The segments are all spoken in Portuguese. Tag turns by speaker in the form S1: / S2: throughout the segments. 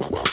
S1: Wow.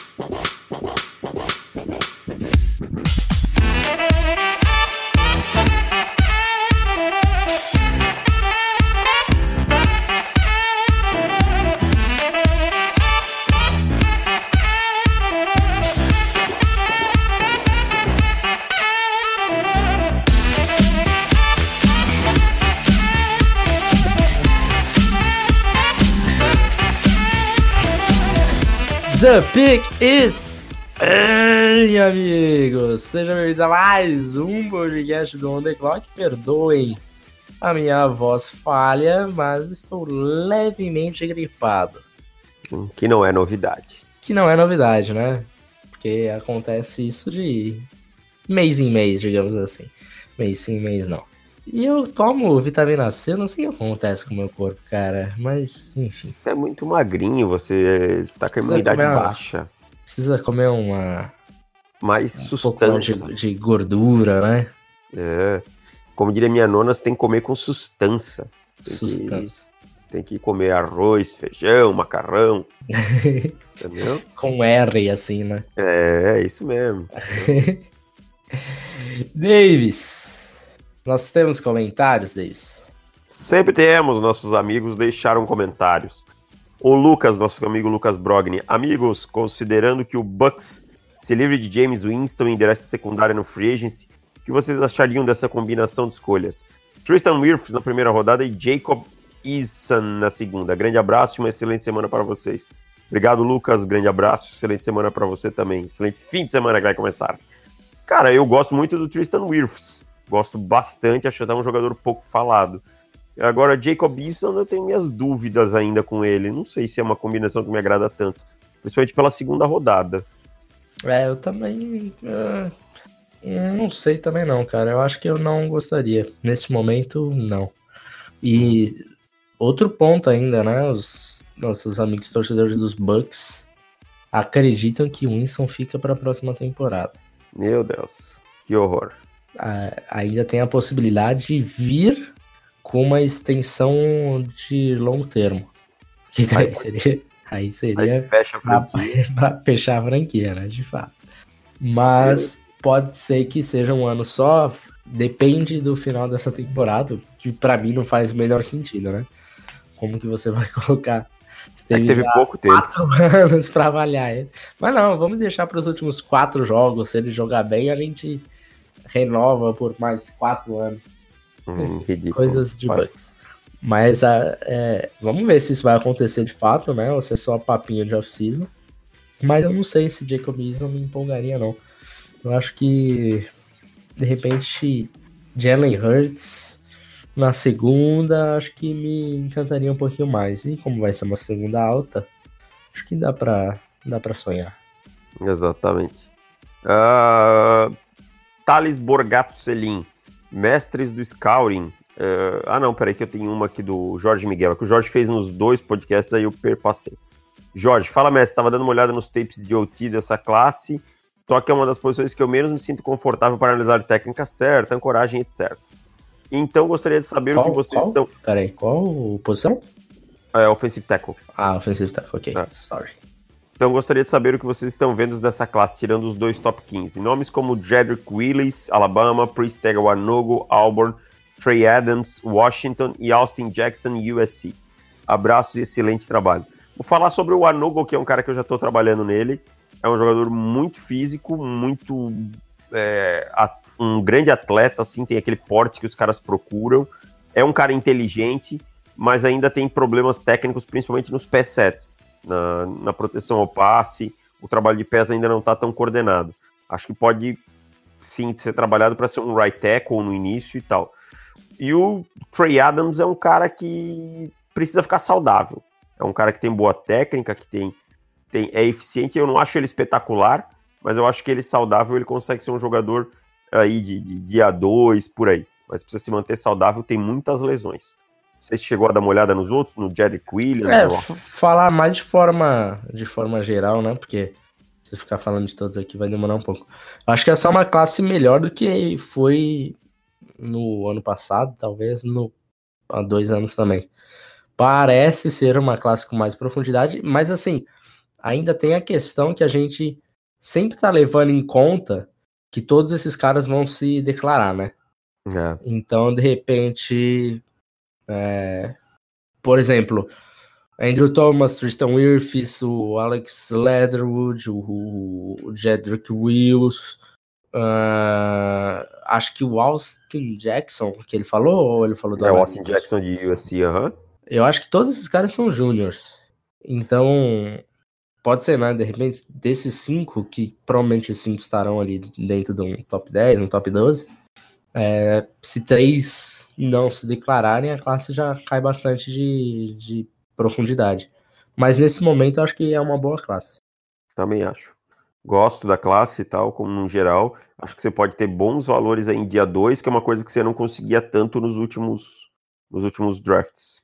S1: The pick is amigos! Sejam bem-vindos a mais um podcast do On The Clock. Perdoem a minha voz falha, mas estou levemente gripado.
S2: Que não é novidade.
S1: Que não é novidade, né? Porque acontece isso de mês em mês, digamos assim. Mês sim, mês não. E eu tomo vitamina C, eu não sei o que acontece com o meu corpo, cara. Mas, enfim.
S2: Você é muito magrinho, você tá com a imunidade
S1: uma...
S2: baixa.
S1: Precisa comer uma.
S2: Mais
S1: um
S2: sustância.
S1: de, de, gordura, né?
S2: É. Como diria minha nona, você tem que comer com sustância. Tem
S1: sustância.
S2: Que, tem que comer arroz, feijão, macarrão. entendeu?
S1: Com R, assim, né?
S2: É, é isso mesmo.
S1: Davis. Nós temos comentários, Davis?
S2: Sempre temos, nossos amigos deixaram comentários. O Lucas, nosso amigo Lucas Brogni. Amigos, considerando que o Bucks se livre de James Winston e endereça secundária no Free Agency, o que vocês achariam dessa combinação de escolhas? Tristan Wirfs na primeira rodada e Jacob Eason na segunda. Grande abraço e uma excelente semana para vocês. Obrigado, Lucas. Grande abraço. Excelente semana para você também. Excelente fim de semana que vai começar. Cara, eu gosto muito do Tristan Wirfs. Gosto bastante, acho até um jogador pouco falado. Agora, Jacob Eason, eu tenho minhas dúvidas ainda com ele. Não sei se é uma combinação que me agrada tanto. Principalmente pela segunda rodada.
S1: É, eu também. Uh, não sei também não, cara. Eu acho que eu não gostaria. Nesse momento, não. E outro ponto ainda, né? Os nossos amigos torcedores dos Bucks acreditam que o Winston fica para a próxima temporada.
S2: Meu Deus, que horror
S1: ainda tem a possibilidade de vir com uma extensão de longo termo. Que daí seria, aí seria
S2: fecha
S1: para fechar a franquia, né? De fato. Mas pode ser que seja um ano só, depende do final dessa temporada, que para mim não faz o melhor sentido, né? Como que você vai colocar?
S2: Você é teve pouco tempo.
S1: anos para avaliar ele. Mas não, vamos deixar para os últimos quatro jogos. Se ele jogar bem, a gente renova por mais quatro anos.
S2: Hum,
S1: coisas de bugs. Mas é, vamos ver se isso vai acontecer de fato, né? Ou se é só papinho de off-season. Mas eu não sei se Jacob não me empolgaria, não. Eu acho que, de repente, Jalen Hurts na segunda, acho que me encantaria um pouquinho mais. E como vai ser uma segunda alta, acho que dá pra, dá pra sonhar.
S2: Exatamente. Uh, Thales Borgato Selim, mestres do Scouting. Uh, ah, não, peraí, que eu tenho uma aqui do Jorge Miguel, que o Jorge fez nos dois podcasts, aí eu perpassei. Jorge, fala, mestre, estava dando uma olhada nos tapes de OT dessa classe, toque é uma das posições que eu menos me sinto confortável para analisar técnica certa, ancoragem, etc. Então, gostaria de saber
S1: qual,
S2: o que vocês
S1: qual?
S2: estão...
S1: Peraí, qual posição?
S2: É, offensive tackle.
S1: Ah, offensive tackle, ok,
S2: é.
S1: sorry.
S2: Então gostaria de saber o que vocês estão vendo dessa classe, tirando os dois top 15. Nomes como Jedrick Willis, Alabama, Priest Wanogo, Auburn, Trey Adams, Washington e Austin Jackson, USC. Abraços e excelente trabalho. Vou falar sobre o Wanogo, que é um cara que eu já estou trabalhando nele. É um jogador muito físico, muito. É, um grande atleta, assim, tem aquele porte que os caras procuram. É um cara inteligente, mas ainda tem problemas técnicos, principalmente nos pés sets na, na proteção ao passe, o trabalho de pés ainda não está tão coordenado. Acho que pode sim ser trabalhado para ser um right tackle no início e tal. E o Trey Adams é um cara que precisa ficar saudável. É um cara que tem boa técnica, que tem, tem é eficiente. Eu não acho ele espetacular, mas eu acho que ele saudável ele consegue ser um jogador aí de, de dia 2 por aí. Mas precisa se manter saudável, tem muitas lesões. Você chegou a dar uma olhada nos outros, no Jerry Williams?
S1: É, ou... falar mais de forma, de forma geral, né? Porque se ficar falando de todos aqui vai demorar um pouco. Acho que essa é uma classe melhor do que foi no ano passado, talvez no, há dois anos também. Parece ser uma classe com mais profundidade, mas assim, ainda tem a questão que a gente sempre está levando em conta que todos esses caras vão se declarar, né? É. Então, de repente, é, por exemplo, Andrew Thomas, Tristan Wirfs, o Alex Leatherwood, o, o Jedrick Wills, uh, acho que o Austin Jackson, que ele falou, ou ele falou do
S2: É o Austin Jackson de USC, aham. Uh -huh.
S1: Eu acho que todos esses caras são júniors. Então, pode ser, né? De repente, desses cinco, que provavelmente esses cinco estarão ali dentro de um top 10, um top 12, é, se três não se declararem, a classe já cai bastante de, de profundidade. Mas nesse momento eu acho que é uma boa classe.
S2: Também acho. Gosto da classe e tal, como no geral. Acho que você pode ter bons valores aí em dia 2, que é uma coisa que você não conseguia tanto nos últimos, nos últimos drafts.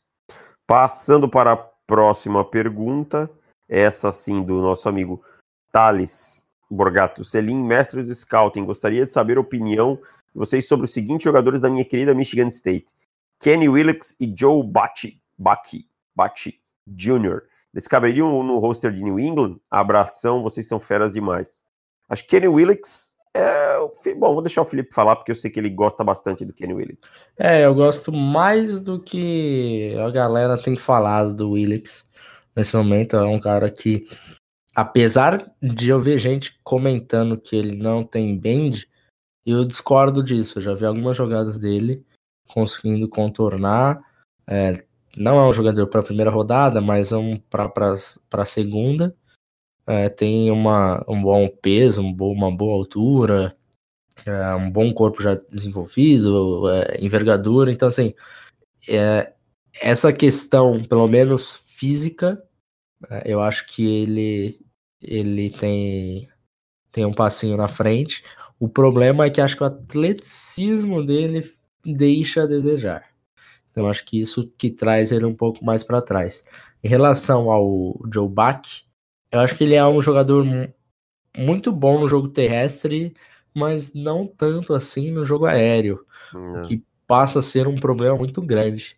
S2: Passando para a próxima pergunta, essa sim do nosso amigo Thales Borgato Selim, mestre do Scouting. Gostaria de saber a opinião vocês sobre os seguintes jogadores da minha querida Michigan State: Kenny Willix e Joe Bacci. Bacci. Bati Jr. Eles caberiam no roster de New England? Abração, vocês são feras demais. Acho que Kenny Willix é. Bom, vou deixar o Felipe falar, porque eu sei que ele gosta bastante do Kenny Willix.
S1: É, eu gosto mais do que a galera tem falado do Willix nesse momento. É um cara que, apesar de eu ver gente comentando que ele não tem bend, eu discordo disso. Eu já vi algumas jogadas dele conseguindo contornar. É, não é um jogador para a primeira rodada, mas é um para a segunda. É, tem uma, um bom peso, um bom, uma boa altura, é, um bom corpo já desenvolvido, é, envergadura. Então, assim, é, essa questão, pelo menos física, é, eu acho que ele, ele tem, tem um passinho na frente. O problema é que acho que o atleticismo dele deixa a desejar. Então acho que isso que traz ele um pouco mais para trás. Em relação ao Joe Bach, eu acho que ele é um jogador muito bom no jogo terrestre, mas não tanto assim no jogo aéreo, não. que passa a ser um problema muito grande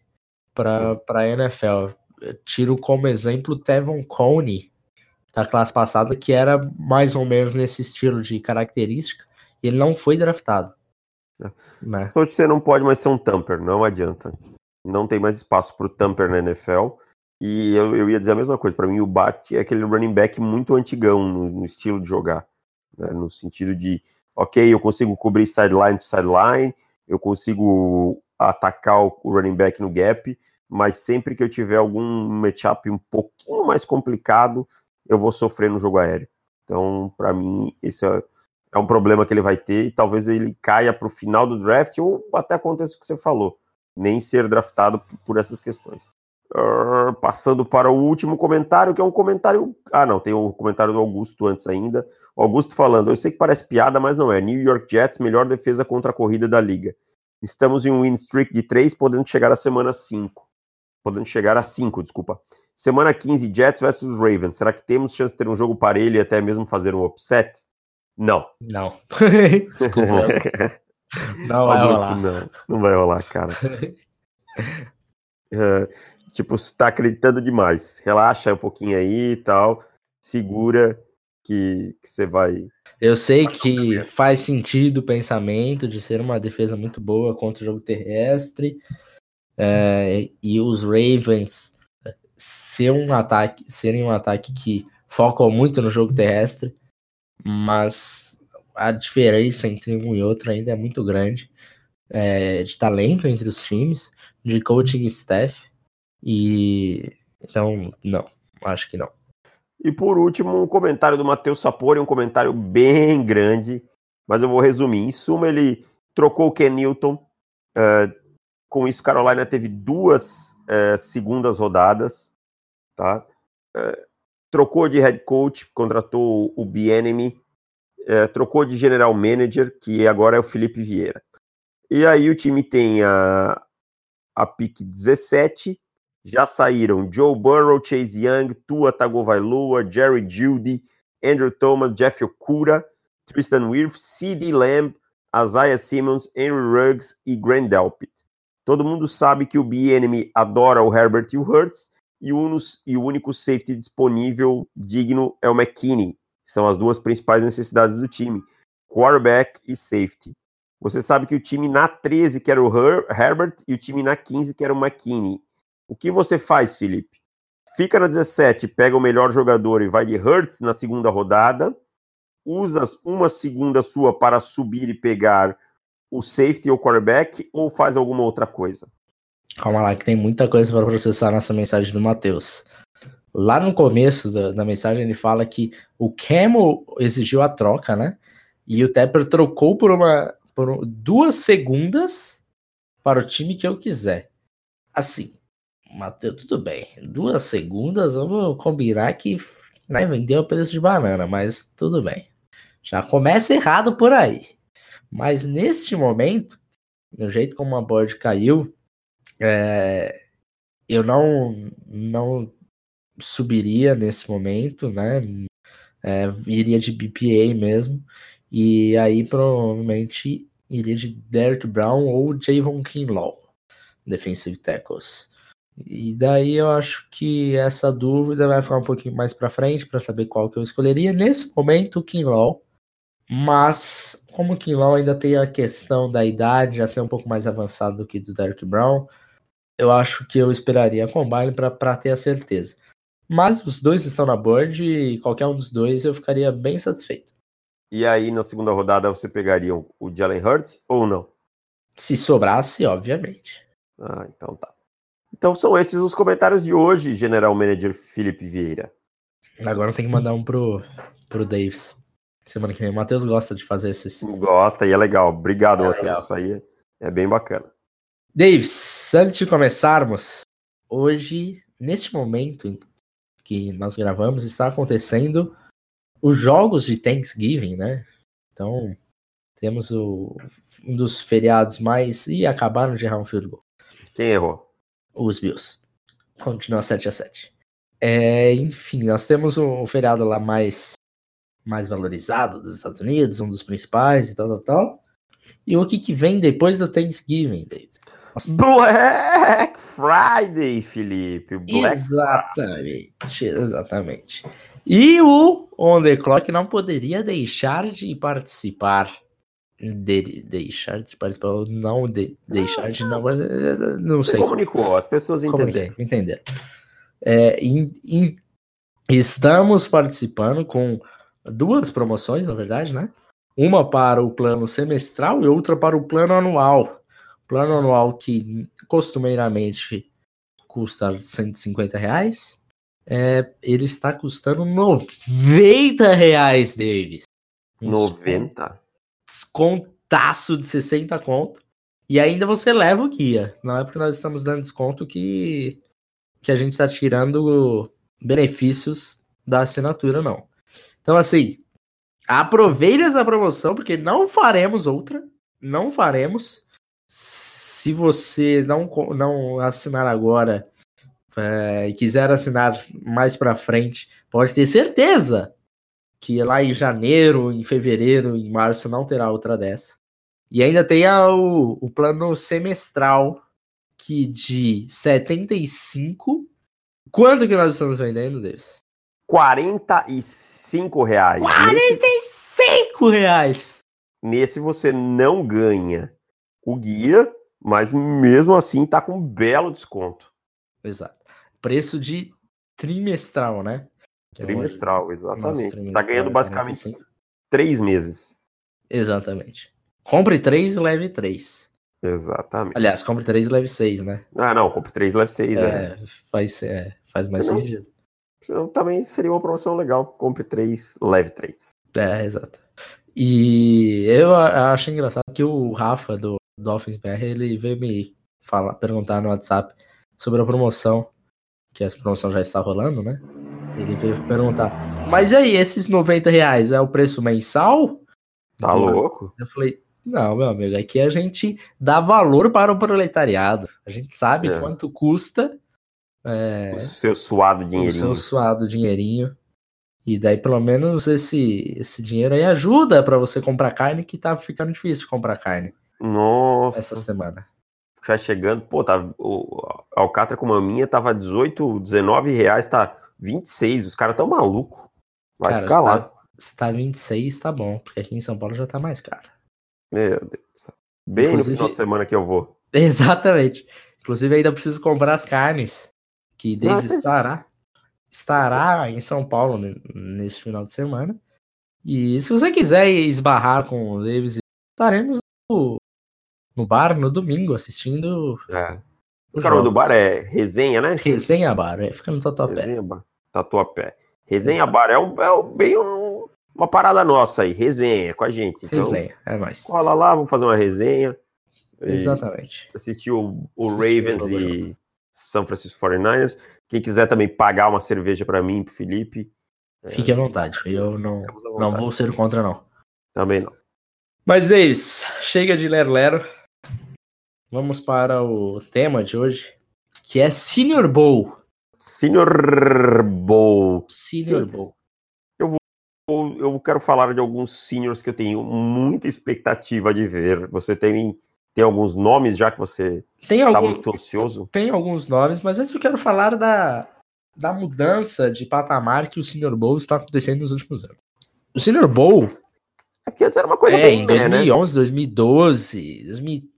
S1: para a NFL. Eu tiro como exemplo Tevon Coney da classe passada, que era mais ou menos nesse estilo de característica, e ele não foi draftado.
S2: É. Né? Só que você não pode mais ser um tamper, não adianta não tem mais espaço para o Tamper na NFL. E eu, eu, ia dizer a mesma coisa. Para mim, o Bat é aquele running back muito antigão no, no estilo de jogar. Né? No sentido de, ok, eu consigo cobrir sideline to sideline, eu consigo atacar o, o running back no gap, mas sempre que eu tiver algum matchup um pouquinho mais complicado, eu vou sofrer no jogo aéreo. Então, para mim, esse é, é um problema que ele vai ter e talvez ele caia para o final do draft ou até aconteça o que você falou nem ser draftado por essas questões. Uh, passando para o último comentário, que é um comentário. Ah, não, tem o um comentário do Augusto antes ainda. O Augusto falando: Eu sei que parece piada, mas não é. New York Jets, melhor defesa contra a corrida da liga. Estamos em um win streak de 3, podendo chegar à semana 5. Podendo chegar a 5, desculpa. Semana 15, Jets versus Ravens. Será que temos chance de ter um jogo parelho e até mesmo fazer um upset? Não.
S1: Não. desculpa. Não vai Augusto, rolar.
S2: Não, não vai rolar, cara. é, tipo, você tá acreditando demais. Relaxa um pouquinho aí e tal. Segura que, que você vai.
S1: Eu sei que faz sentido o pensamento de ser uma defesa muito boa contra o jogo terrestre. É, e os Ravens ser um ataque, serem um ataque que focam muito no jogo terrestre, mas a diferença entre um e outro ainda é muito grande é, de talento entre os times, de coaching staff. E então, não, acho que não.
S2: E por último, um comentário do Matheus Sapori, um comentário bem grande, mas eu vou resumir. Em suma, ele trocou o Ken Newton. Uh, com isso, Carolina teve duas uh, segundas rodadas, tá? Uh, trocou de head coach, contratou o Bienemy, é, trocou de general manager, que agora é o Felipe Vieira. E aí o time tem a, a pick 17, já saíram Joe Burrow, Chase Young, Tua Tagovailoa, Jerry Judy, Andrew Thomas, Jeff Okura, Tristan Wirth, C.D. Lamb, Isaiah Simmons, Henry Ruggs e Grant Delpit. Todo mundo sabe que o B-Enemy adora o Herbert e o Hurts, e, unos, e o único safety disponível digno é o McKinney. São as duas principais necessidades do time: quarterback e safety. Você sabe que o time na 13 que era o Her Herbert e o time na 15 que era o McKinney. O que você faz, Felipe? Fica na 17, pega o melhor jogador e vai de Hurts na segunda rodada, usa uma segunda sua para subir e pegar o safety ou quarterback, ou faz alguma outra coisa?
S1: Calma lá, que tem muita coisa para processar nessa mensagem do Matheus. Lá no começo da, da, mensagem ele fala que o Camel exigiu a troca, né? E o Tepper trocou por uma por duas segundas para o time que eu quiser. Assim, Matheus, tudo bem. Duas segundas, vamos combinar que né, vendeu o preço de banana, mas tudo bem. Já começa errado por aí. Mas neste momento, do jeito como a board caiu, é, eu não, não subiria nesse momento, né? É, iria de BPA mesmo. E aí provavelmente iria de Derek Brown ou Javon Kinlaw, defensive tackles. E daí eu acho que essa dúvida vai ficar um pouquinho mais para frente para saber qual que eu escolheria. Nesse momento, o Kinlaw. Mas, como o Kinlaw ainda tem a questão da idade, já ser um pouco mais avançado do que do Derek Brown, eu acho que eu esperaria a Combine para ter a certeza. Mas os dois estão na board e qualquer um dos dois eu ficaria bem satisfeito.
S2: E aí, na segunda rodada, você pegaria o Jalen Hurts ou não?
S1: Se sobrasse, obviamente.
S2: Ah, então tá. Então são esses os comentários de hoje, General Manager Felipe Vieira.
S1: Agora tem que mandar um pro, pro Davis. Semana que vem. O Matheus gosta de fazer esses.
S2: Gosta e é legal. Obrigado, é Matheus. Isso aí é bem bacana.
S1: Davis, antes de começarmos, hoje, neste momento que nós gravamos, está acontecendo os jogos de Thanksgiving, né? Então, temos o, um dos feriados mais. e acabaram de errar um field goal.
S2: Quem errou?
S1: os Bills. Continua 7 a 7 é, Enfim, nós temos o, feriado lá mais, mais valorizado dos Estados Unidos, um dos principais e tal, tal, tal. E o que, que vem depois do Thanksgiving, David?
S2: Black Friday, Felipe. Black
S1: exatamente, Friday. exatamente. E o On The Clock não poderia deixar de participar de, deixar de participar ou não de, deixar de não, não sei.
S2: Comunicou, as pessoas entenderam.
S1: Entenderam. É, in, in, estamos participando com duas promoções, na verdade, né? Uma para o plano semestral e outra para o plano anual. Plano anual que costumeiramente custa 150 reais. É, ele está custando 90 reais, Davis.
S2: 90?
S1: descontaço de 60 conto. E ainda você leva o guia. Não é porque nós estamos dando desconto que, que a gente está tirando benefícios da assinatura, não. Então, assim, aproveite essa promoção, porque não faremos outra. Não faremos. Se você não, não assinar agora é, e quiser assinar mais para frente, pode ter certeza que lá em janeiro, em fevereiro, em março não terá outra dessa. E ainda tem a, o, o plano semestral, que de 75. Quanto que nós estamos vendendo, Deus?
S2: 45 reais.
S1: 45 reais!
S2: Nesse você não ganha o guia, mas mesmo assim tá com um belo desconto.
S1: Exato. Preço de trimestral, né?
S2: Trimestral, exatamente. Nossa, tá ganhando basicamente 45. três meses.
S1: Exatamente. Compre três e leve três.
S2: Exatamente.
S1: Aliás, compre três e leve seis, né?
S2: Ah, não, compre três e leve seis, é.
S1: é. Faz, é, faz mais Senão, sentido.
S2: Então, também seria uma promoção legal. Compre três, leve três.
S1: É, exato. E eu acho engraçado que o Rafa do Dolphins BR, ele veio me falar, perguntar no WhatsApp sobre a promoção, que essa promoção já está rolando, né? Ele veio perguntar, mas e aí, esses 90 reais é o preço mensal?
S2: Tá louco?
S1: Eu falei, não, meu amigo, aqui a gente dá valor para o proletariado. A gente sabe é. quanto custa.
S2: É, o seu suado dinheirinho.
S1: O seu suado dinheirinho. E daí, pelo menos, esse, esse dinheiro aí ajuda para você comprar carne, que tá ficando difícil comprar carne.
S2: Nossa.
S1: Essa semana.
S2: já chegando. Pô, tá, o Alcatra com maminha tava 18, 19 reais, tá 26. Os caras tão maluco. Vai
S1: Cara,
S2: ficar lá.
S1: Tá, se tá 26, tá bom, porque aqui em São Paulo já tá mais caro.
S2: Meu Deus. Bem
S1: Inclusive-
S2: no final de semana que eu vou.
S1: Exatamente. Inclusive, ainda preciso comprar as carnes. Que Davis
S2: você-
S1: estará. Estará em São Paulo ne- neste final de semana. E se você quiser esbarrar com o Davis, estaremos no, no bar no domingo assistindo
S2: É. O cara do bar é resenha, né?
S1: Resenha Bar, é, fica no Tatuapé.
S2: Resenha Bar. Tatuapé. Resenha Bar é, um, é bem um- uma parada nossa aí. Resenha com a gente. Então,
S1: Resenha, é nóis.
S2: cola lá, vamos fazer uma resenha.
S1: Exatamente.
S2: Assistir o, o
S1: o
S2: Ravens
S1: jogo,
S2: e São Francisco 49ers. Quem quiser também pagar uma cerveja pra mim, pro Felipe.
S1: Fique à vontade. Eu não,
S2: à
S1: não
S2: vontade.
S1: vou ser contra, não.
S2: Também não.
S1: Mas, Davis, chega de Lero Lero. Vamos para o tema de hoje, que é Senior Bowl.
S2: Senior Bowl.
S1: Senior. Bowl.
S2: Eu- Eu quero falar de alguns seniors que eu tenho muita expectativa de ver. Você tem, tem alguns nomes já que você
S1: Tem,
S2: está
S1: algum,
S2: muito ansioso?
S1: tem alguns nomes, mas antes eu quero falar da, da mudança de patamar que o Senior Bowl está acontecendo nos últimos anos. O Senior Bowl
S2: É porque antes era uma coisa
S1: é,
S2: bem
S1: em
S2: né, né?
S1: 2011, 2012, 2013,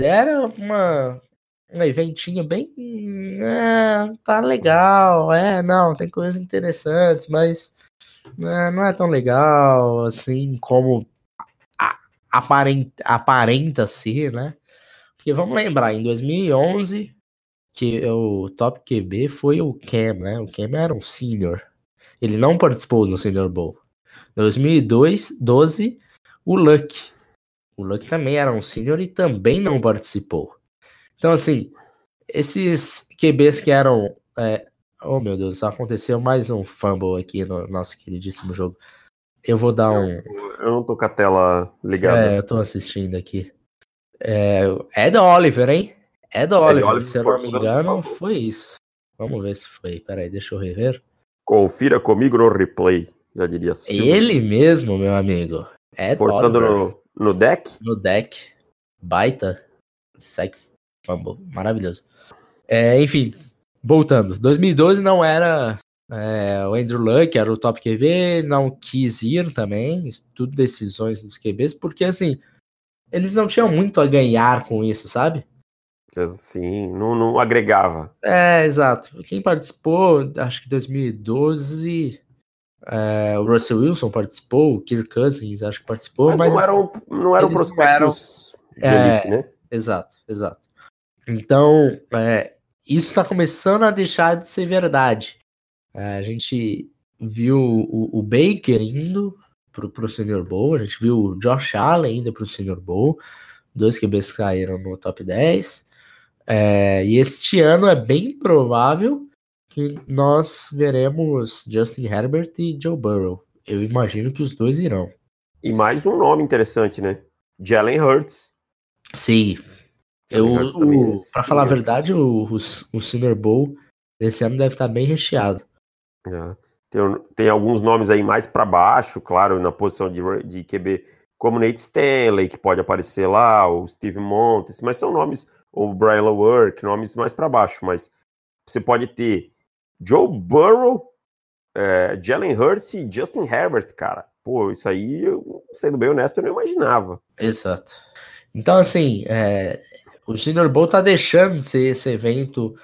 S1: era uma, um eventinho bem. É, tá legal, é, não, tem coisas interessantes, mas é, não é tão legal assim como aparenta, aparenta ser, né? Porque vamos lembrar, em 2011, que o top QB foi o Cam, né? O Cam era um senior. Ele não participou do Senior Bowl. 2002, 12, o Luck. O Luck também era um senior e também não participou. Então, assim, esses QBs que eram. é, oh, meu Deus, aconteceu mais um fumble aqui no nosso queridíssimo jogo. Eu vou dar um.
S2: Eu não tô com a tela ligada.
S1: É, eu tô assistindo aqui. É, Ed Oliver, hein? Ed Oliver,
S2: Oliver
S1: se eu não me engano, foi isso. Vamos ver se foi. Peraí, deixa eu rever.
S2: Confira comigo no replay, já diria Silvio.
S1: Ele mesmo, meu amigo. Ed
S2: Forçando
S1: Oliver.
S2: no, no deck.
S1: no deck. Baita. Sec fumble. Maravilhoso. É, enfim, voltando. 2012 não era é, o Andrew Luck, era o top QB, não quis ir também. Tudo decisões dos QBs, porque assim, eles não tinham muito a ganhar com isso, sabe?
S2: Assim, não, não agregava.
S1: É, exato. Quem participou, acho que 2012. É, o Russell Wilson participou, o Kirk Cousins acho que participou,
S2: Mas,
S1: mas,
S2: não eram, não eram prospectos de
S1: É,
S2: elite, né?
S1: Exato, exato. Então, é, isso está começando a deixar de ser verdade. É, a gente viu o, o Baker indo pro, pro Senior Bowl, a gente viu o Josh Allen indo pro Senior Bowl, dois QBs caíram no top 10. É, e este ano é bem provável que nós veremos Justin Herbert e Joe Burrow. Eu imagino que os dois irão.
S2: E mais um nome interessante, né? Jalen Hurts.
S1: Sim. Eu,
S2: também é
S1: o, pra falar a
S2: senior.
S1: verdade, o, o, o Senior Bowl desse ano deve estar bem recheado.
S2: É. Tem, tem alguns nomes aí mais para baixo, claro, na posição de, de QB, como Nate Stanley, que pode aparecer lá, o Steve Montes, mas são nomes, ou Brian Work, nomes mais para baixo, mas você pode ter Joe Burrow, é, Jalen Hurts e Justin Herbert, cara. Pô, isso aí, sendo bem honesto, eu não imaginava.
S1: Exato. Então, assim, é, o Senior Bowl tá deixando de ser esse evento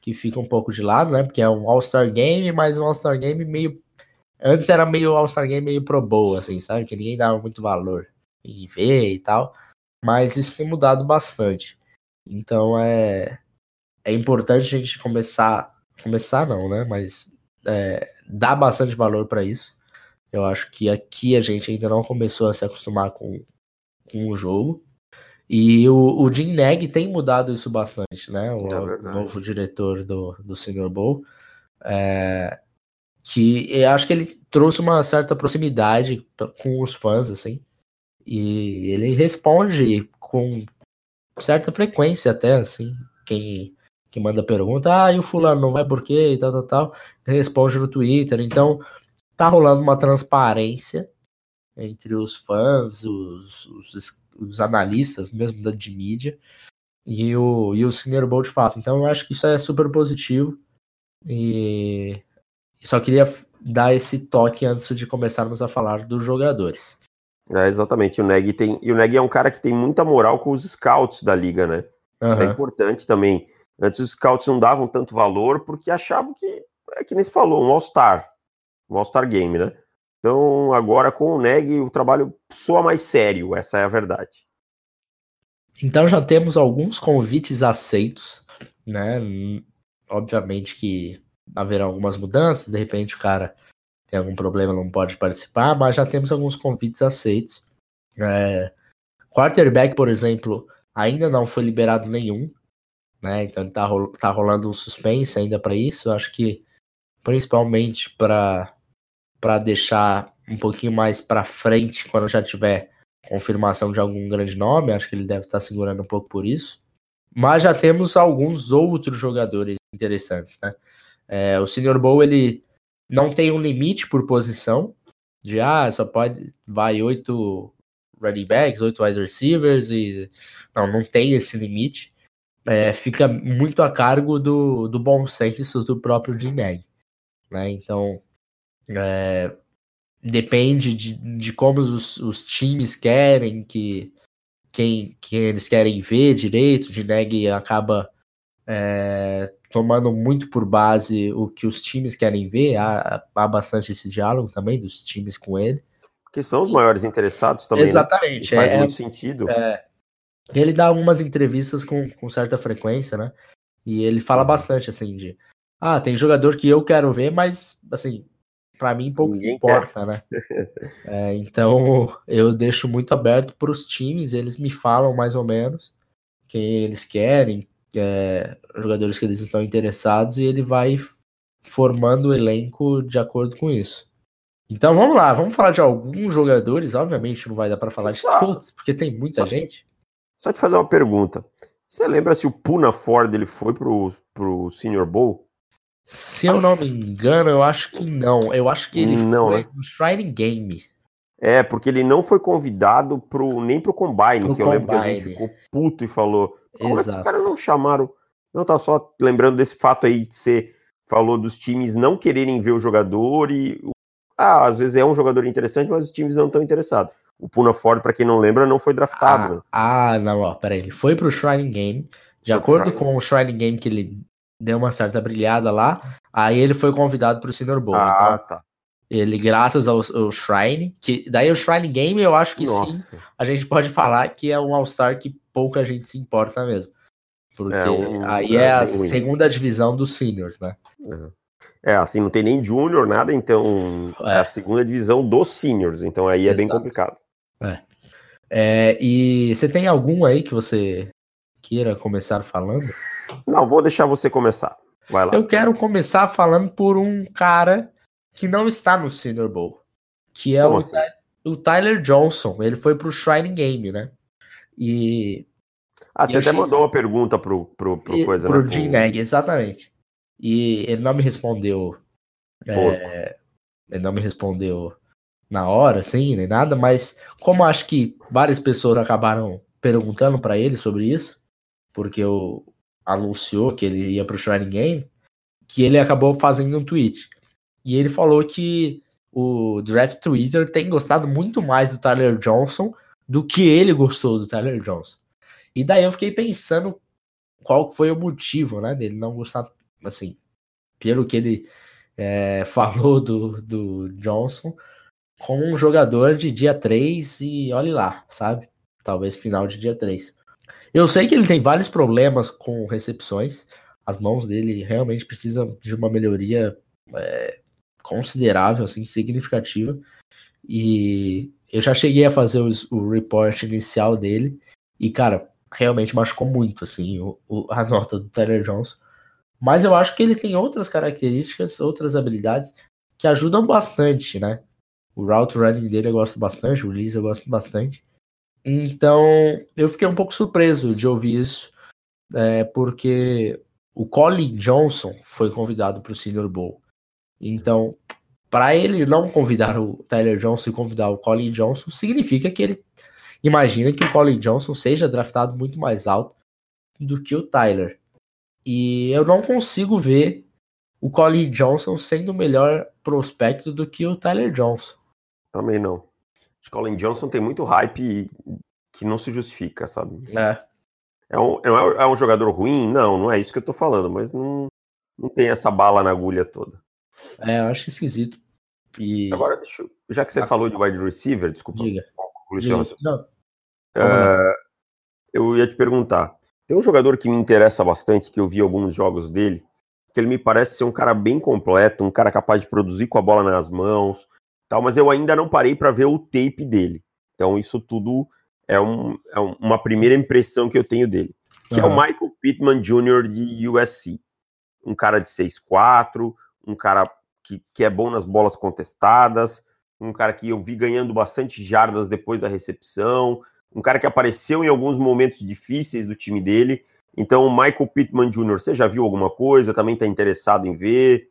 S1: que fica um pouco de lado, né? Porque é um All-Star Game, mas um All-Star Game meio. Antes era meio All-Star Game meio Pro Bowl, assim, sabe? Que ninguém dava muito valor em ver e tal. Mas isso tem mudado bastante. Então é. É importante a gente começar. Começar não, né? Mas é, dar bastante valor para isso. Eu acho que aqui a gente ainda não começou a se acostumar com, com o jogo. E o, o Jim Neg tem mudado isso bastante, né? O,
S2: É
S1: novo diretor do, do Senior Bowl. É, que eu acho que ele trouxe uma certa proximidade com os fãs, assim. E ele responde com certa frequência até, assim. Quem, quem manda pergunta, ah, e o fulano não vai por quê? E tal, tal, tal. Responde no Twitter. Então, tá rolando uma transparência entre os fãs, os, os, os analistas mesmo da de mídia. e o, e o Senior Bowl de fato. Então eu acho que isso é super positivo. E só queria dar esse toque antes de começarmos a falar dos jogadores.
S2: É, exatamente. O Neg tem. E o Neg é um cara que tem muita moral com os scouts da liga, né? Uhum. É importante também. Antes os scouts não davam tanto valor porque achavam que, é que nem se falou, um All-Star. Um All-Star Game, né? Então, agora com o Neg, o trabalho soa mais sério, essa é a verdade.
S1: Então já temos alguns convites aceitos, né? Obviamente que haverá algumas mudanças, de repente o cara tem algum problema, não pode participar, mas já temos alguns convites aceitos. É, quarterback, por exemplo, ainda não foi liberado nenhum, né? Então tá, tá rolando um suspense ainda para isso. Acho que principalmente para para deixar um pouquinho mais para frente quando já tiver confirmação de algum grande nome. Acho que ele deve estar tá segurando um pouco por isso. Mas já temos alguns outros jogadores interessantes, né? É, o Senior Bowl ele não tem um limite por posição, de ah, só pode, vai oito running backs, oito wide receivers, e não, não tem esse limite. É, fica muito a cargo do, do bom senso do próprio Dineg. Né? Então, é, depende de, de como os, os times querem que quem, quem eles querem ver direito. O Dineg acaba é, tomando muito por base o que os times querem ver, há, há bastante esse diálogo também dos times com ele.
S2: Que são os maiores interessados também.
S1: Né? Exatamente.
S2: Né? Faz é, muito sentido.
S1: É, ele dá algumas entrevistas com, com certa frequência, né? E ele fala uhum. bastante assim de. Ah, tem jogador que eu quero ver, mas assim, para mim pouco Ninguém importa, quer. né? é, então eu deixo muito aberto para os times, eles me falam mais ou menos quem eles querem, é, jogadores que eles estão interessados e ele vai formando o elenco de acordo com isso. Então vamos lá, vamos falar de alguns jogadores. Obviamente não vai dar para falar de todos, porque tem muita gente.
S2: Só te fazer uma pergunta. Você lembra se o Puna Ford ele foi pro, pro Senior Bowl?
S1: Se eu não me engano, eu acho que não. Eu acho que ele não, foi né? no Shrine Game.
S2: É, porque ele não foi convidado pro, nem pro Combine, pro que eu lembro que a gente ficou puto e falou: como Exato. é que os caras não chamaram? Não, tá só lembrando desse fato aí de você falou dos times não quererem ver o jogador e. Ah, às vezes é um jogador interessante, mas os times não estão interessados. O Puna Ford, para quem não lembra, não foi draftado.
S1: Ah,
S2: né?
S1: ah não, ó, peraí. Ele foi pro Shrine Game. De foi acordo com o Shrine Game que ele deu uma certa brilhada lá, aí ele foi convidado pro Senior Bowl.
S2: Ah, então, tá.
S1: Ele, graças ao, ao, Shrine, que daí o Shrine Game eu acho que Nossa. sim, a gente pode falar que é um All-Star que pouca gente se importa mesmo. Porque é um, aí é, é a segunda divisão dos seniors, né?
S2: É. é, assim, não tem nem júnior, nada, então é. é. a segunda divisão dos seniors, então aí Exato. é bem complicado.
S1: É. é. E você tem algum aí que você queira começar falando?
S2: Não, vou deixar você começar. Vai lá.
S1: Eu quero começar falando por um cara que não está no Senior Bowl, que é o, assim? o, Tyler Johnson. Ele foi pro Shrine Game, né? E.
S2: Ah, você até achei... mandou uma pergunta pro, pro, pro
S1: e,
S2: coisa,
S1: pro né? Jim exatamente. E ele não me respondeu. É, ele não me respondeu na hora, assim, nem nada, mas como acho que várias pessoas acabaram perguntando para ele sobre isso, porque o anunciou que ele ia pro Shrine Game, que ele acabou fazendo um tweet. E ele falou que o Draft Twitter tem gostado muito mais do Tyler Johnson do que ele gostou do Tyler Johnson. E daí eu fiquei pensando qual foi o motivo, né, dele não gostar, assim, pelo que ele é, falou do, do Johnson, como um jogador de dia 3 e olhe lá, sabe? Talvez final de dia 3. Eu sei que ele tem vários problemas com recepções, as mãos dele realmente precisam de uma melhoria é, considerável, assim, significativa. E eu já cheguei a fazer o, report inicial dele e, cara, realmente machucou muito, assim, o, o, a nota do Tyler Johnson. Mas eu acho que ele tem outras características, outras habilidades que ajudam bastante, né? O route running dele eu gosto bastante, o release eu gosto bastante. Então, eu fiquei um pouco surpreso de ouvir isso, é, porque o Colin Johnson foi convidado para o Senior Bowl. Então, para ele não convidar o Tyler Johnson e convidar o Colin Johnson, significa que ele imagina que o Colin Johnson seja draftado muito mais alto do que o Tyler. E eu não consigo ver o Colin Johnson sendo melhor prospecto do que o Tyler Johnson.
S2: Também não. O Colin Johnson tem muito hype que não se justifica, sabe?
S1: É.
S2: É um, é, é um jogador ruim? Não, não é isso que eu tô falando, mas não, não tem essa bala na agulha toda.
S1: É, eu acho esquisito. E...
S2: Agora, deixa eu, já que você ah, falou de wide receiver, desculpa.
S1: Diga.
S2: Diga. Não. Uh, eu ia te perguntar. Tem um jogador que me interessa bastante, que eu vi alguns jogos dele, que ele me parece ser um cara bem completo, um cara capaz de produzir com a bola nas mãos, tal, mas eu ainda não parei para ver o tape dele. Então isso tudo é, um, é uma primeira impressão que eu tenho dele, que uhum. é o Michael Pittman Jr. de USC. Um cara de 6'4", um cara que, que é bom nas bolas contestadas, um cara que eu vi ganhando bastante jardas depois da recepção, um cara que apareceu em alguns momentos difíceis do time dele. Então, o Michael Pittman Jr., você já viu alguma coisa? Também está interessado em ver?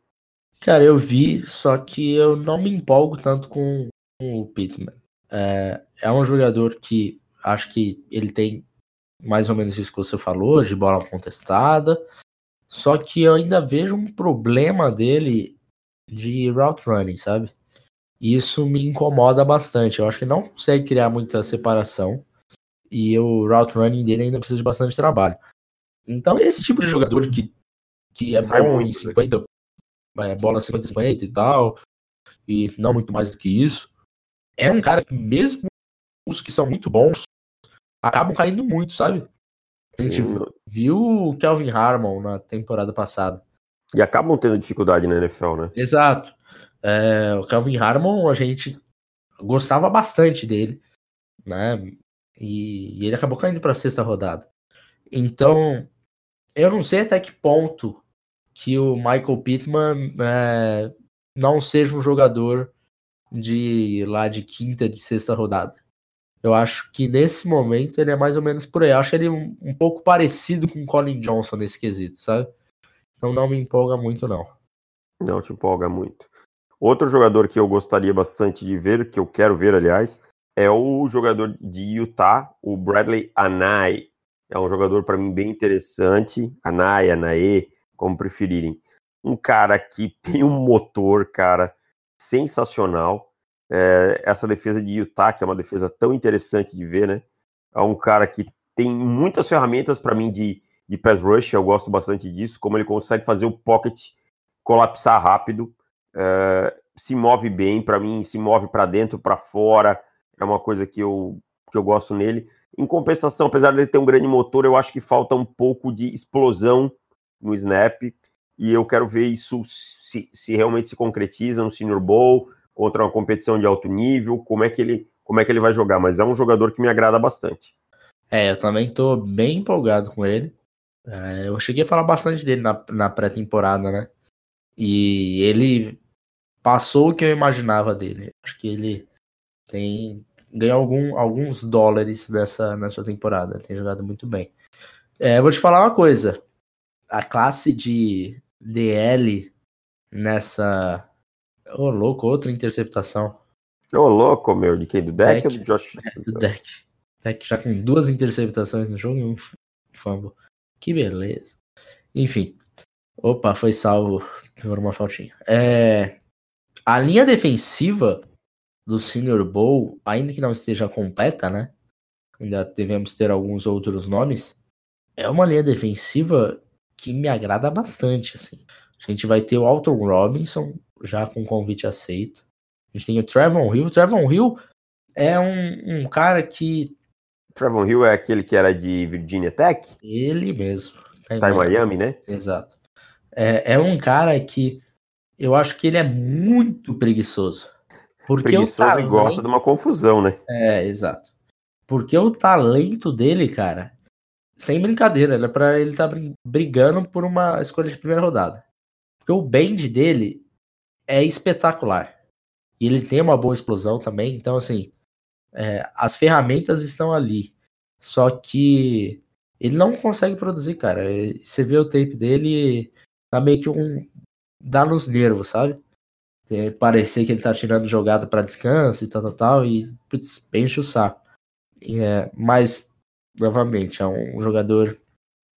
S1: Cara, eu vi, só que eu não me empolgo tanto com, com o Pittman. É, é um jogador que acho que ele tem mais ou menos isso que você falou, de bola contestada. Só que eu ainda vejo um problema dele de route running, sabe? Isso me incomoda bastante. Eu acho que não consegue criar muita separação. E o route running dele ainda precisa de bastante trabalho. Então, esse tipo de jogador que, que é Sai bom em 50, é, bola 50-50 e tal, e não muito mais do que isso, é um cara que, mesmo os que são muito bons, acabam caindo muito, sabe? A gente Sim. viu o Kelvin Harmon na temporada passada.
S2: E acabam tendo dificuldade na NFL, né?
S1: Exato. É, o Kelvin Harmon, a gente gostava bastante dele, né? E, e ele acabou caindo para sexta rodada. Então, eu não sei até que ponto que o Michael Pittman é, não seja um jogador de lá de quinta, de sexta rodada. Eu acho que nesse momento ele é mais ou menos por aí. Eu acho ele um, um pouco parecido com o Colin Johnson nesse quesito, sabe? Então não me empolga muito, não.
S2: Não te empolga muito. Outro jogador que eu gostaria bastante de ver, que eu quero ver, aliás, é o jogador de Utah, o Bradley Anai. É um jogador para mim bem interessante, Anai, Anae, como preferirem. Um cara que tem um motor, cara, sensacional. É, essa defesa de Utah, que é uma defesa tão interessante de ver, né? É um cara que tem muitas ferramentas para mim de, de pass rush, eu gosto bastante disso, como ele consegue fazer o pocket colapsar rápido, é, se move bem, para mim, se move para dentro, para fora, é uma coisa que eu, que eu gosto nele. Em compensação, apesar de ele ter um grande motor, eu acho que falta um pouco de explosão no snap, e eu quero ver isso se, se realmente se concretiza no Senior Bowl, contra uma competição de alto nível, como é que ele, como é que ele vai jogar, mas é um jogador que me agrada bastante.
S1: É, eu também estou bem empolgado com ele. É, eu cheguei a falar bastante dele na, na pré-temporada, né? E ele passou o que eu imaginava dele. Acho que ele tem ganhou algum, alguns dólares dessa nessa temporada. Tem jogado muito bem. É, vou te falar uma coisa. A classe de DL nessa Ô, oh, louco, outra interceptação.
S2: Ô, oh, louco, meu. De quem? Do deck, deck ou do Josh?
S1: É, do deck. Deck já com duas interceptações no jogo e um fumble. Que beleza. Enfim. Opa, foi salvo por uma faltinha. É, a linha defensiva do Senior Bowl, ainda que não esteja completa, né? Ainda devemos ter alguns outros nomes. É uma linha defensiva que me agrada bastante, assim. A gente vai ter o Alton Robinson, já com convite aceito. A gente tem o Trevon Hill. O Trevon Hill é um, um cara que.
S2: Trevon Hill é aquele que era de Virginia Tech?
S1: Ele mesmo.
S2: Tá em, tá Miami. Miami, né?
S1: Exato. É, é um cara que eu acho que ele é muito preguiçoso.
S2: Porque preguiçoso talento... e gosta de uma confusão, né?
S1: É, exato. Porque o talento dele, cara, sem brincadeira, era para ele estar tá brigando por uma escolha de primeira rodada. Porque o bend dele é espetacular. E ele tem uma boa explosão também, então assim, é, as ferramentas estão ali. Só que ele não consegue produzir, cara. Você vê o tape dele, tá meio que um. dá nos nervos, sabe? É, parecer que ele tá tirando jogada para descanso e tal, tal, tal, e putz, enche o saco. É, mas, novamente, é um jogador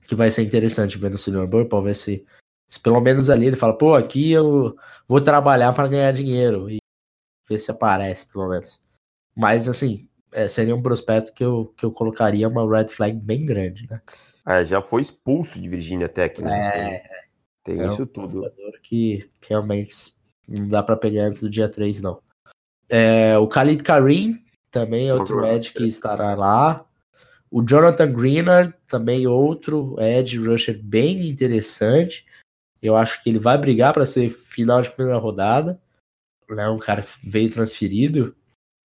S1: que vai ser interessante ver no Senior Bowl, para ver se, se pelo menos ali ele fala, pô, aqui eu vou trabalhar para ganhar dinheiro e ver se aparece, pelo menos. Mas assim, é, seria um prospecto que eu, que eu colocaria uma red flag bem grande, né?
S2: É, já foi expulso de Virginia Tech,
S1: né? É,
S2: Tem é isso um tudo.
S1: Que realmente não dá para pegar antes do dia 3, não. É, o Khalid Karim, também é outro Ed que estará lá. O Jonathan Greenard, também outro Ed Rusher bem interessante. Eu acho que ele vai brigar para ser final de primeira rodada. Né? um cara que veio transferido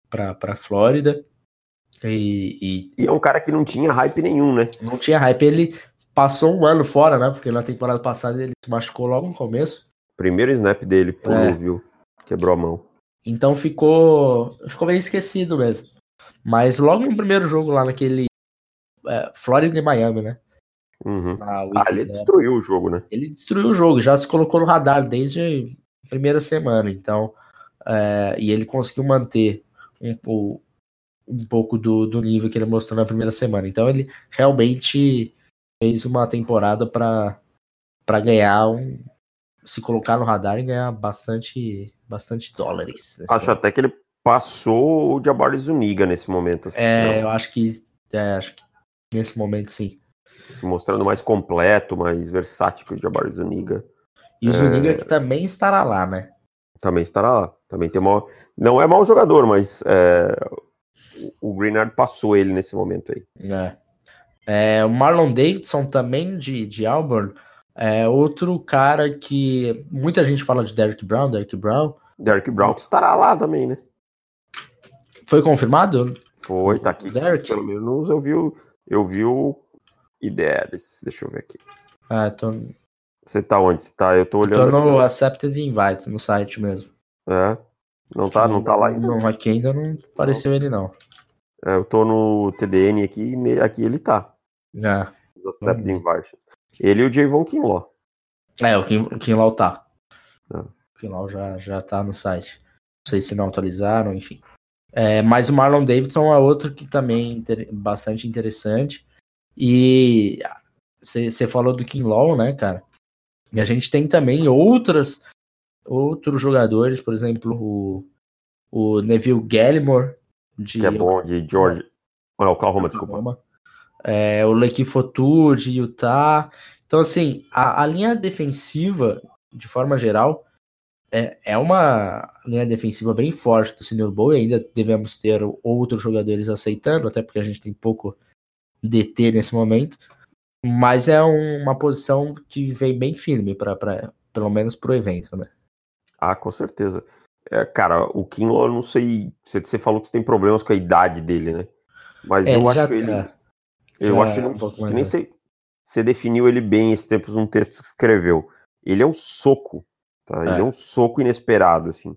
S1: para a Flórida. E,
S2: e, e, é um cara que não tinha hype nenhum, né?
S1: Não tinha hype. Ele passou um ano fora, né? Porque na temporada passada ele se machucou logo no começo.
S2: Primeiro snap dele, pulou, é. viu? Quebrou a mão.
S1: Então ficou, ficou bem esquecido mesmo. Mas logo no primeiro jogo lá naquele é, Florida e Miami, né?
S2: Uhum. Ah, ele destruiu o jogo, né?
S1: Ele destruiu o jogo, já se colocou no radar desde a primeira semana. Então, é, e ele conseguiu manter um, um pouco do, do nível que ele mostrou na primeira semana. Então, ele realmente fez uma temporada para ganhar um, se colocar no radar e ganhar bastante bastante dólares.
S2: Acho momento. até que ele passou o Jabari Zuniga nesse momento.
S1: Assim, é, não. eu acho que, é, acho que nesse momento sim.
S2: Se mostrando mais completo, mais versátil que o Jabari Zuniga.
S1: E o Zuniga é... que também estará lá, né?
S2: Também estará lá. Também tem uma... Não é mau jogador, mas é... o Greenard passou ele nesse momento aí.
S1: É. É, o Marlon Davidson também de, de Auburn é outro cara que muita gente fala de Derrick Brown, Derrick Brown.
S2: Derrick Brown que estará lá também, né?
S1: Foi confirmado?
S2: Foi, tá aqui. Derrick? Pelo menos eu vi o, eu vi o Ideales. Deixa eu ver aqui.
S1: Ah, tô...
S2: Você tá onde? Você tá? Eu tô olhando. Eu
S1: tô no aqui. Accepted Invites, no site mesmo.
S2: É. Não tá, não tá lá ainda?
S1: Não, aqui ainda não apareceu não. ele, não.
S2: É, eu tô no TDN aqui, aqui ele tá.
S1: É.
S2: Accepted Invites. Ele e o Javon Kinlaw.
S1: É, o, Kim, Kinlaw tá. É. O Kinlaw já, já tá no site. Não sei se não atualizaram, enfim. É, mas o Marlon Davidson é outro que também é bastante interessante. E você falou do Kinlaw, né, cara? E a gente tem também outras outros jogadores, por exemplo, o, o Neville Gallimore.
S2: De, que é bom, de George. Não, Oklahoma, desculpa
S1: é, o Lequi Fotu de Utah. Então, assim, a, a, linha defensiva, de forma geral, é, é uma linha defensiva bem forte do Senior Bowl e ainda devemos ter outros jogadores aceitando, até porque a gente tem pouco DT nesse momento. Mas é um, uma posição que vem bem firme, para pelo menos para o evento, né?
S2: Ah, com certeza. É, cara, o Kinlaw, eu não sei. Você, você falou que você tem problemas com a idade dele, né? Mas é, eu acho ele. Tá. Eu acho é, um que nem sei. Você definiu ele bem esse tempo num texto que escreveu. Ele é um soco, tá? Ele é. um soco inesperado, assim.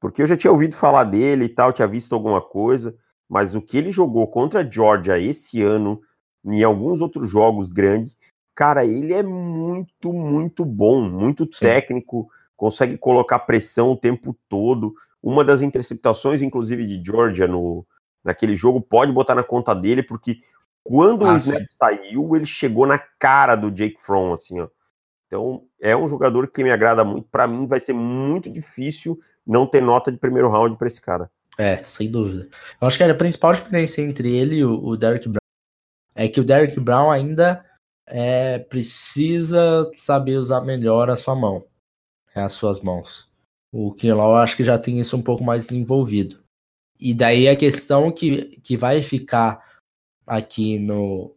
S2: Porque eu já tinha ouvido falar dele e tal, tinha visto alguma coisa, mas o que ele jogou contra a Georgia esse ano, em alguns outros jogos grandes, cara, ele é muito, muito bom, muito Sim. técnico, consegue colocar pressão o tempo todo. Uma das interceptações, inclusive, de Georgia no, naquele jogo, pode botar na conta dele, porque quando ah, o snap sim. saiu, ele chegou na cara do Jake Fromm, assim, ó. Então, é um jogador que me agrada muito. Para mim, vai ser muito difícil não ter nota de primeiro round para esse cara.
S1: É, sem dúvida. Eu acho que a principal diferença entre ele e o, Derrick Brown é que o Derrick Brown ainda é, precisa saber usar melhor a sua mão, né, as suas mãos. O Kinlaw, acho que já tem isso um pouco mais envolvido. E daí a questão que, que vai ficar aqui no.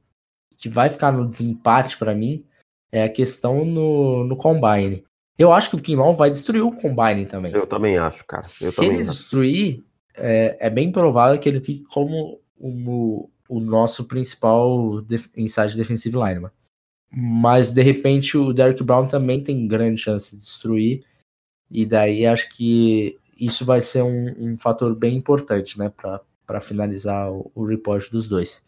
S1: que vai ficar no desempate para mim é a questão no, no Combine. Eu acho que o Kinlaw vai destruir o Combine também.
S2: Eu também acho, cara. Eu
S1: Se ele acho. destruir, é, é, bem provável que ele fique como o, o nosso principal def, inside defensive lineman. Mas de repente o Derek Brown também tem grande chance de destruir. E daí acho que isso vai ser um, um fator bem importante, né, para finalizar o, o report dos dois.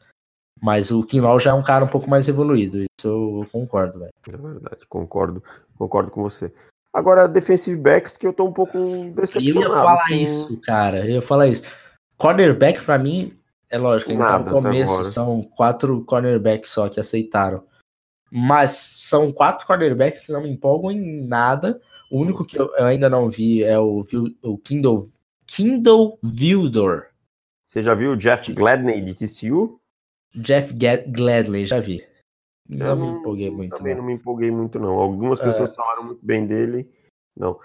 S1: Mas o Kinlaw já é um cara um pouco mais evoluído. Isso eu concordo, velho.
S2: É verdade, concordo, concordo com você. Agora, defensive backs que eu tô um pouco decepcionado.
S1: Eu ia falar assim... isso, cara. Eu ia falar isso. Cornerback, pra mim, é lógico, tá no começo, são quatro cornerbacks só que aceitaram. Mas são quatro quarterbacks que não me empolgam em nada. O único que eu ainda não vi é o, o Kindle, Kindle Vildor.
S2: Você já viu o Jeff Gladney de TCU?
S1: Jeff Gladney, já vi. Não, não me empolguei muito.
S2: Também não. não me empolguei muito, não. Algumas é. pessoas é... falaram muito bem dele. Não.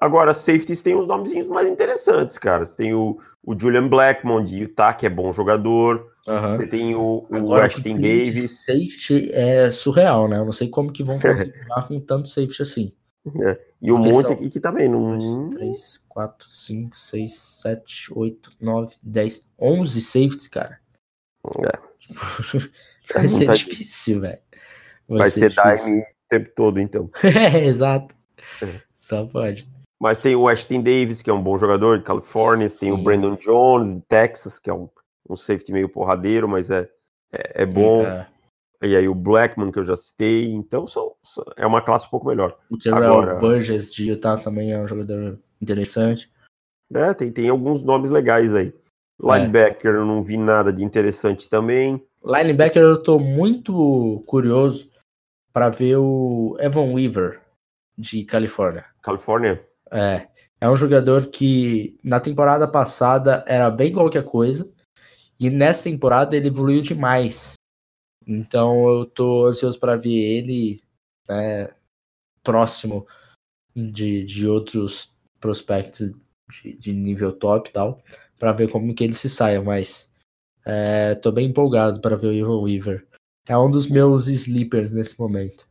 S2: Agora, safeties tem uns nomezinhos mais interessantes, cara. Você tem o, o Julian Blackmon de Utah, que é bom jogador. Uhum. Você tem o, o Ashton Davis.
S1: Safety é surreal, né? Eu não sei como que vão continuar com tanto safety assim.
S2: É. E um monte aqui que também não.
S1: 2, 3, 4, 5, 6, 7, 8, 9, 10, 11 safeties, cara.
S2: É.
S1: Vai ser difícil, velho.
S2: Vai, Vai, ser, ser dime o tempo todo, então.
S1: é, exato. É. Só pode.
S2: Mas tem o Ashton Davis, que é um bom jogador de Califórnia. Sim. Tem o Brandon Jones, de Texas, que é um, um safety meio porradeiro, mas é, é, é bom. É. E aí o Blackman, que eu já citei. Então são, são é uma classe um pouco melhor.
S1: O Terrell Agora, Burgess de Utah também é um jogador interessante.
S2: É, tem, tem alguns nomes legais aí. É. Linebacker, eu não vi nada de interessante também.
S1: Linebacker, eu tô muito curioso para ver o Evan Weaver de Califórnia.
S2: Califórnia?
S1: É. É um jogador que na temporada passada era bem qualquer coisa. E nessa temporada ele evoluiu demais. Então eu tô ansioso para ver ele né, próximo de, de outros prospectos de, de nível top e tal para ver como que ele se saia, mas é, tô bem empolgado para ver o Ivan Weaver. É um dos meus sleepers nesse momento.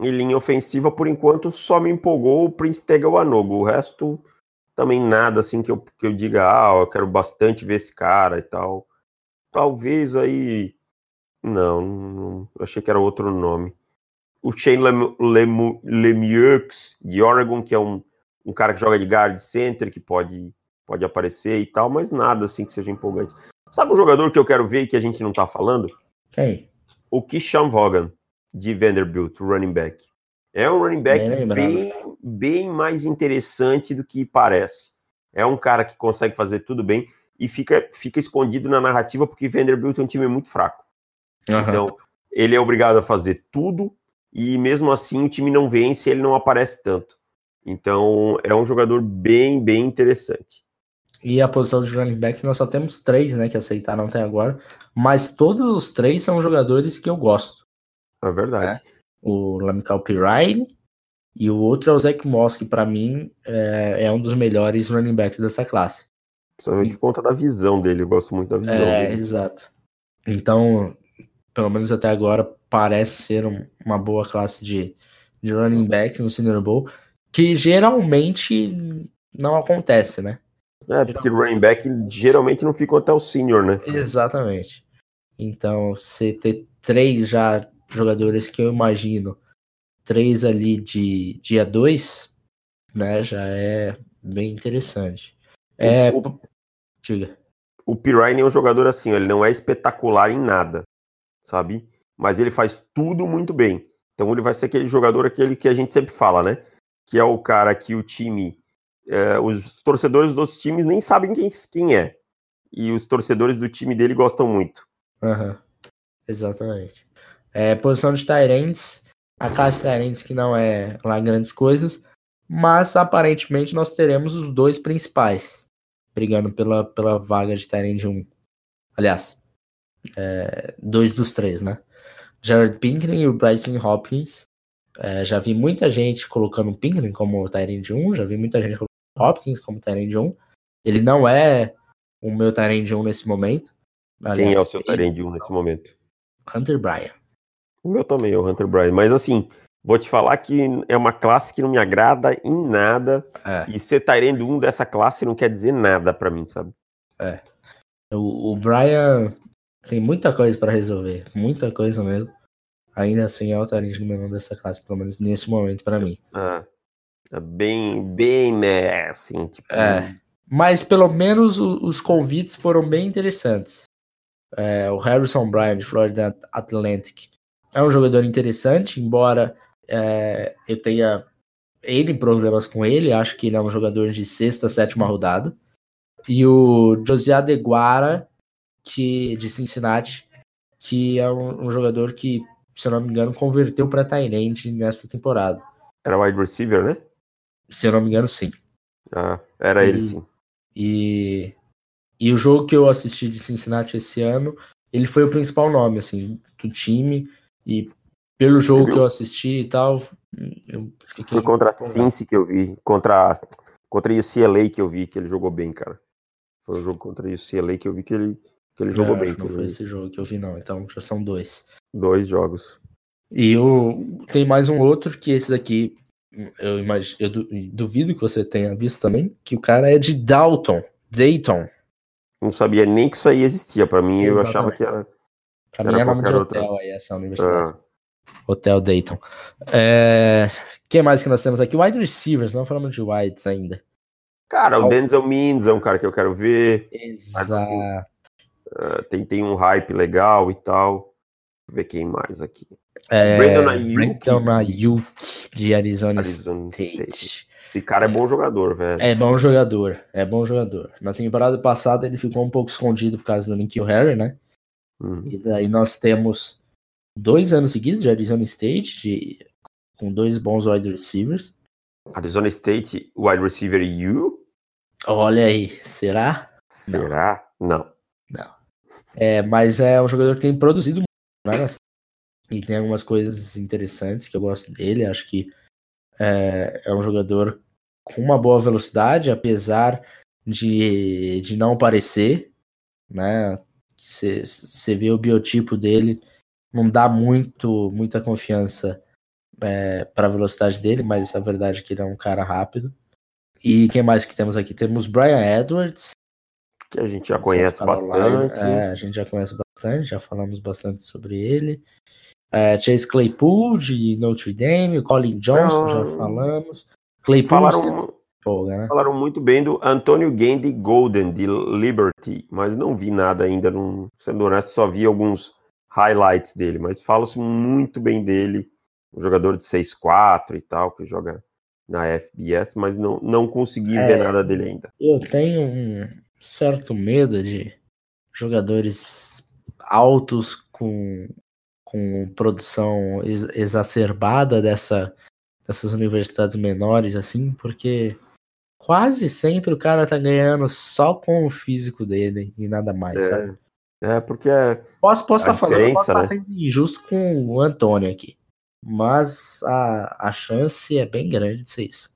S2: Em linha ofensiva, por enquanto, só me empolgou o Prince Tegawanogo. O resto, também nada assim que eu, que eu diga, ah, eu quero bastante ver esse cara e tal. Talvez aí. Não, não achei que era outro nome. O Shane Lemieux, de Oregon, que é um, um cara que joga de guard center, que pode pode aparecer e tal, mas nada assim que seja empolgante. Sabe um jogador que eu quero ver e que a gente não tá falando?
S1: Quem?
S2: O Kishan Vaughan, de Vanderbilt, running back. É um running back bem, bem, bem, mais interessante do que parece. É um cara que consegue fazer tudo bem e fica, fica escondido na narrativa porque Vanderbilt é um time muito fraco. Uhum. Então, ele é obrigado a fazer tudo e mesmo assim o time não vence, ele não aparece tanto. Então, é um jogador bem, bem interessante.
S1: E a posição de running back nós só temos três, né, que aceitaram até agora. Mas todos os três são jogadores que eu gosto.
S2: É verdade. Né?
S1: O Lamical Pirine e o outro é o Zach Moss, que pra mim é, é, um dos melhores running backs dessa classe.
S2: Principalmente por conta da visão dele, eu gosto muito da visão
S1: é,
S2: dele.
S1: exato. Então, pelo menos até agora, parece ser um, uma boa classe de, de running back no Senior Bowl, que geralmente não acontece, né?
S2: É, porque running back geralmente não fica até o senior, né?
S1: Exatamente. Então, você ter três já jogadores que eu imagino, três ali de dia 2, né, já é bem interessante. É, o, diga.
S2: O Pirine é um jogador assim, ele não é espetacular em nada, sabe? Mas ele faz tudo muito bem. Então ele vai ser aquele jogador aquele que a gente sempre fala, né? Que é o cara que o time é, os torcedores dos times nem sabem quem, quem é. E os torcedores do time dele gostam muito.
S1: Uhum. Exatamente. É, posição de Tyrants, a classe Tyrants que não é lá grandes coisas, mas aparentemente nós teremos os dois principais brigando pela, pela vaga de Tyrant 1. Aliás, é, dois dos três, né? Jared Pinkney e o Bryson Hopkins. É, já vi muita gente colocando o Pinkney como Tyrant 1, já vi muita gente Hopkins como Tyrande 1. Ele não é o meu Tyrande 1 nesse momento.
S2: Aliás, Quem é o seu Tyrande 1 nesse momento?
S1: Hunter Bryan.
S2: O meu também é o Hunter Bryan. Mas assim, vou te falar que é uma classe que não me agrada em nada. É. E ser Tyrande 1 dessa classe não quer dizer nada para mim, sabe?
S1: É. O, o Bryan tem muita coisa para resolver. Muita coisa mesmo. Ainda assim é o Tyrande número 1 dessa classe, pelo menos nesse momento para mim.
S2: É bem, bem, né, assim, tipo...
S1: É, mas pelo menos o, os convites foram bem interessantes. É, o Harrison Bryan, de Florida Atlantic, é um jogador interessante, embora é, eu tenha ele problemas com ele, acho que ele é um jogador de sexta, sétima rodada. E o José Adeguara, que, de Cincinnati, que é um, um jogador que se eu não me engano, converteu para Tyrande nessa temporada.
S2: Era wide receiver, né?
S1: Se eu não me engano, sim.
S2: Ah, era
S1: e,
S2: ele sim.
S1: E, e o jogo que eu assisti de Cincinnati esse ano, ele foi o principal nome, assim, do time. E pelo jogo que eu assisti e tal, eu
S2: Foi contra a Cincy que eu vi, contra, contra a UCLA que eu vi que ele jogou bem, cara. Foi o jogo contra a UCLA que eu vi que ele, que ele jogou
S1: É,
S2: bem.
S1: Não foi esse jogo que eu vi, não. Então já são dois.
S2: Dois jogos.
S1: E o, tem mais um outro que esse daqui, eu imagino, eu du- duvido que você tenha visto também, que o cara é de Dalton, Dayton.
S2: Não sabia nem que isso aí existia. Pra mim, eu achava
S1: Exatamente.
S2: que era.
S1: Pra
S2: Que
S1: mim
S2: era
S1: é nome de
S2: outra.
S1: hotel aí, essa universidade.
S2: Ah,
S1: Hotel Dayton. É... Quem mais que nós temos aqui? Wide receivers, não falamos de wides ainda.
S2: cara, o Denzel Mims é um cara que eu quero ver.
S1: Exato.
S2: assim, Ah, tem, tem um hype legal e tal. Deixa eu ver quem mais aqui.
S1: É,
S2: Brandon Ayuk.
S1: Brandon Ayuk, de Arizona,
S2: Arizona
S1: State.
S2: State. Esse cara é bom jogador, velho.
S1: É bom jogador, é bom jogador. Na temporada passada ele ficou um pouco escondido por causa do Nikhil Harry, né?
S2: Hum.
S1: E daí nós temos dois anos seguidos de Arizona State, de- com dois bons wide receivers.
S2: Arizona State, wide receiver U?
S1: Olha aí, será?
S2: Será? Não.
S1: É, mas é um jogador que tem produzido muito, né? E tem algumas coisas interessantes que eu gosto dele. Acho que é, é um jogador com uma boa velocidade, apesar de, de não parecer, né? Você vê o biotipo dele, não dá muito muita confiança é, para a velocidade dele, mas a verdade é que ele é um cara rápido. E quem mais que temos aqui? Temos Brian Edwards,
S2: Que a gente já conhece bastante.
S1: É, a gente já conhece bastante, já falamos bastante sobre ele. É, Chase Claypool de Notre Dame, o Colin Johnson, já falamos. Claypool
S2: Falaram,
S1: empolga, né?
S2: falaram muito bem do Antônio Gandy Golden, de Liberty, mas não vi nada ainda. Não, sendo honesto, só vi alguns highlights dele, mas fala-se muito bem dele. Um jogador de 6'4 e tal, que joga na FBS, mas não, não consegui
S1: É.
S2: ver nada dele ainda.
S1: Eu tenho um certo medo de jogadores altos com, com produção ex- exacerbada dessa, dessas universidades menores, assim, porque quase sempre o cara tá ganhando só com o físico dele e nada mais, sabe?
S2: É, é porque é,
S1: Posso, posso
S2: A
S1: estar falando, posso estar
S2: né?
S1: sendo injusto com o Antônio aqui. Mas a, a chance é bem grande de ser isso.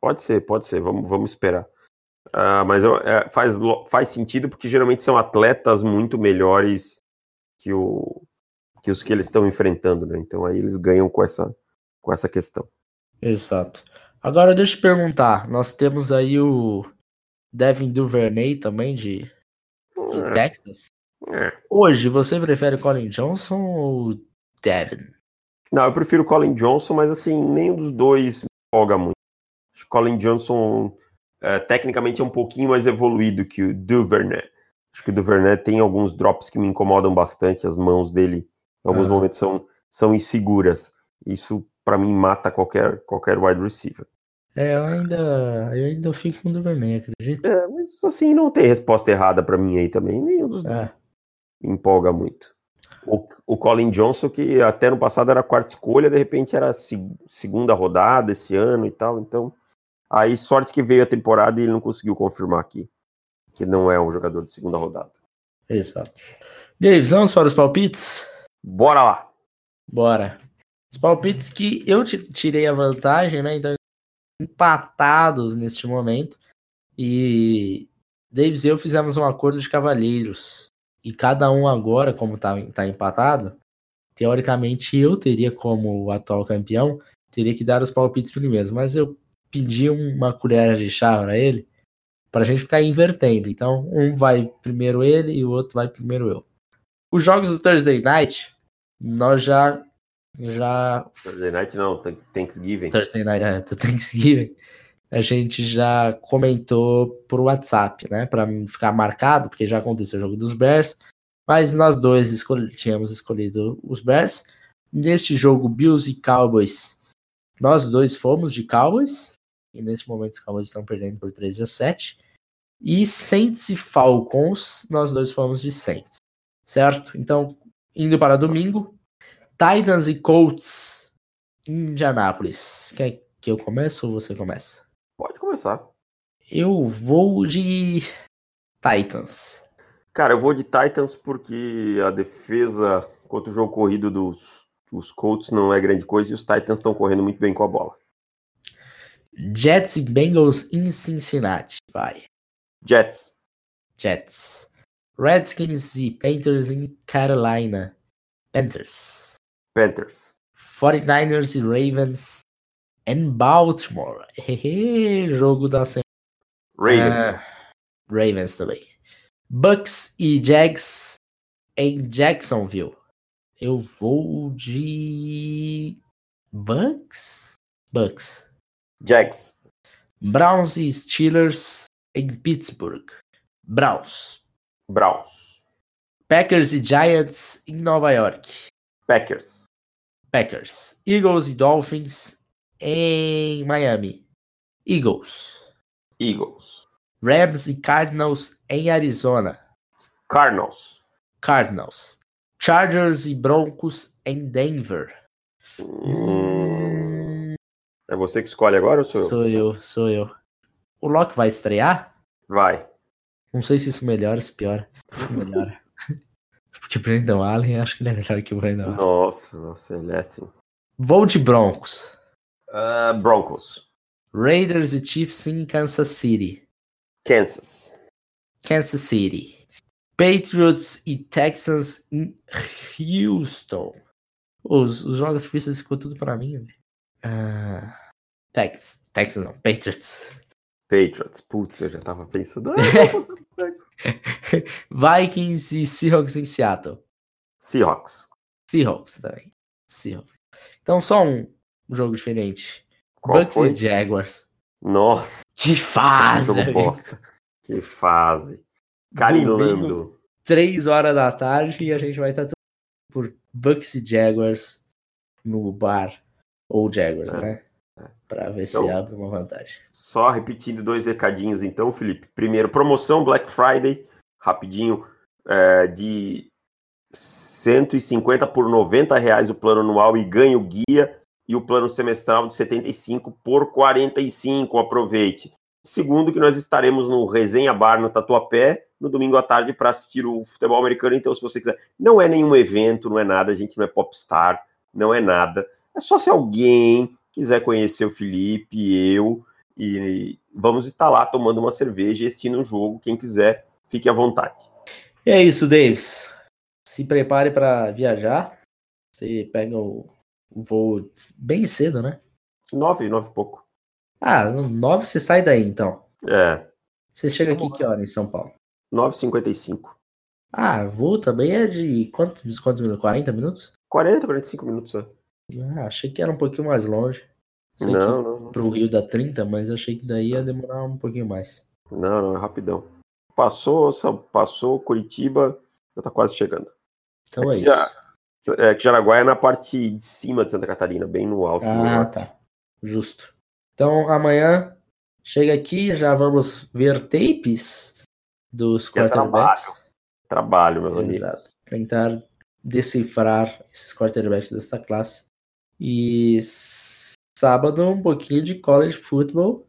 S2: Pode ser, pode ser, vamos, vamos esperar. Ah, mas é, faz, faz sentido porque geralmente são atletas muito melhores que, o, que os que eles estão enfrentando, né? Então aí eles ganham com essa, com essa questão.
S1: Exato. Agora deixa eu te perguntar. Nós temos aí o Devin Duvernay também de, de
S2: É,
S1: Texas.
S2: é.
S1: Hoje, você prefere Colin Johnson ou Devin?
S2: Não, eu prefiro o Colin Johnson, mas assim, nenhum dos dois empolga muito. Acho que o Colin Johnson é, tecnicamente é um pouquinho mais evoluído que o Duvernay. Acho que o Duvernay tem alguns drops que me incomodam bastante, as mãos dele em alguns
S1: Aham.
S2: momentos são, são inseguras. Isso pra mim mata qualquer, qualquer wide receiver.
S1: É, eu ainda, eu ainda fico com o Duvernay, acredita?
S2: É, mas assim, não tem resposta errada pra mim aí também. Nenhum dos dois
S1: É,
S2: me empolga muito. O, o Colin Johnson, que até no passado era a quarta escolha, de repente era a seg- segunda rodada esse ano e tal. Então, aí sorte que veio a temporada e ele não conseguiu confirmar aqui que não é um jogador de segunda rodada.
S1: exato. Davis, vamos para os palpites?
S2: Bora lá!
S1: Bora. Os palpites que eu ti- tirei a vantagem, né? Então, empatados neste momento. E Davis e eu fizemos um acordo de cavalheiros. E cada um agora, como tá, tá empatado, teoricamente eu teria como o atual campeão, teria que dar os palpites primeiros. Mas eu pedi uma colher de chá para ele, para a gente ficar invertendo. Então, um vai primeiro ele e o outro vai primeiro eu. Os jogos do Thursday Night, nós já já
S2: Thursday Night não, Th- Thanksgiving.
S1: Thursday Night é, Thanksgiving, a gente já comentou por WhatsApp, né, Pra ficar marcado, porque já aconteceu o jogo dos Bears, mas nós dois escol- tínhamos escolhido os Bears. Neste jogo Bills e Cowboys, nós dois fomos de Cowboys, e nesse momento os Cowboys estão perdendo por 3 a 7. E Saints e Falcons, nós dois fomos de Saints. Certo? Então, indo para domingo, Titans e Colts em Indianápolis. Quer que eu comece ou você começa?
S2: Pode começar.
S1: Eu vou de Titans.
S2: Cara, eu vou de Titans porque a defesa contra o jogo corrido dos, dos Colts não é grande coisa e os Titans estão correndo muito bem com a bola.
S1: Jets e Bengals em Cincinnati. Vai.
S2: Jets.
S1: Jets. Redskins e Panthers em Carolina. Panthers.
S2: Panthers.
S1: 49ers e Ravens em Baltimore. Jogo da semana.
S2: Ravens.
S1: Ah, Ravens também. Bucks e Jags em Jacksonville. Eu vou de Bucks? Bucks.
S2: Jags.
S1: Browns e Steelers em Pittsburgh. Browns.
S2: Browns.
S1: Packers e Giants em Nova York.
S2: Packers.
S1: Packers. Eagles e Dolphins em Miami. Eagles.
S2: Eagles.
S1: Rams e Cardinals em Arizona.
S2: Cardinals.
S1: Cardinals. Chargers e Broncos em Denver.
S2: Hum, é você que escolhe agora ou sou eu?
S1: Sou eu, sou eu. O Loki vai estrear?
S2: Vai.
S1: Não sei se isso melhora ou se piora. Melhora. Porque Brandon Allen, acho que ele é melhor que o Brandon Allen.
S2: Nossa, nossa, ele é assim.
S1: Vou de Broncos.
S2: Uh, Broncos.
S1: Raiders e Chiefs em Kansas City.
S2: Kansas.
S1: Kansas City. Patriots e Texans em Houston. Os, os jogos difíceis ficou tudo pra mim, velho. Ah, Tex, Texans não, Patriots.
S2: Patriots. Putz, eu já tava pensando. Ah.
S1: Vikings e Seahawks em Seattle.
S2: Seahawks.
S1: Seahawks também. Seahawks. Então só um jogo diferente.
S2: Qual
S1: Bucks
S2: foi?
S1: e Jaguars.
S2: Nossa,
S1: Que
S2: que
S1: fase! amigo.
S2: bosta. Que fase. Carilando.
S1: Três horas da tarde e a gente vai estar tudo por Bucks e Jaguars no bar. Ou Jaguars,
S2: É,
S1: né? Pra ver se
S2: Então-
S1: abre uma vantagem.
S2: Só repetindo dois recadinhos, então, Felipe. Primeiro, promoção Black Friday, rapidinho, é, de 150 por 90 reais o plano anual e ganho guia, e o plano semestral de 75 por 45. Aproveite. Segundo, que nós estaremos no Resenha Bar no Tatuapé no domingo à tarde para assistir o futebol americano. Então, se você quiser, não é nenhum evento, não é nada, a gente não é popstar, não é nada. É só se alguém quiser conhecer o Felipe, eu, e vamos estar lá tomando uma cerveja e assistindo o jogo. Quem quiser, fique à vontade.
S1: E é isso, Davis. Se prepare para viajar. Você pega o, voo bem cedo, né?
S2: Nove, nove e pouco.
S1: Ah, no nove você sai daí, então.
S2: É,
S1: Você chega aqui que hora em São Paulo?
S2: 9h55.
S1: Ah, voo também é de quantos, quantos minutos? 40 minutos?
S2: 40, 45 minutos, é.
S1: Ah, achei que era um pouquinho mais longe. Sei
S2: Não,
S1: que
S2: não, não,
S1: pro Rio dá 30, mas achei que daí ia demorar um pouquinho mais.
S2: não, não, é rapidão. Passou, passou Curitiba, já tá quase chegando.
S1: Então é
S2: Aqui
S1: isso.
S2: já- É que Jaraguá é na parte de cima de Santa Catarina, bem no alto.
S1: Ah, tá. Justo. Então amanhã chega aqui, já vamos ver tapes dos
S2: Que é
S1: quarterbacks.
S2: Trabalho, meus amigos.
S1: Tentar decifrar esses quarterbacks desta classe. E sábado um pouquinho de college football.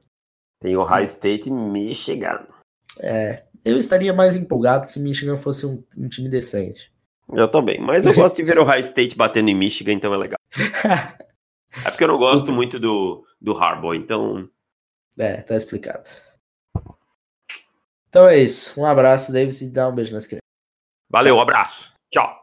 S2: Tem o High State Michigan.
S1: É, eu estaria mais empolgado se Michigan fosse um, um time decente.
S2: Eu também, mas eu gosto de ver o High State batendo em Michigan, então é legal. É porque eu não gosto muito do, do Harbaugh, então
S1: é, tá explicado. Então é isso. Um abraço, Davis, e dá um beijo nas crianças.
S2: valeu, um abraço. Tchau.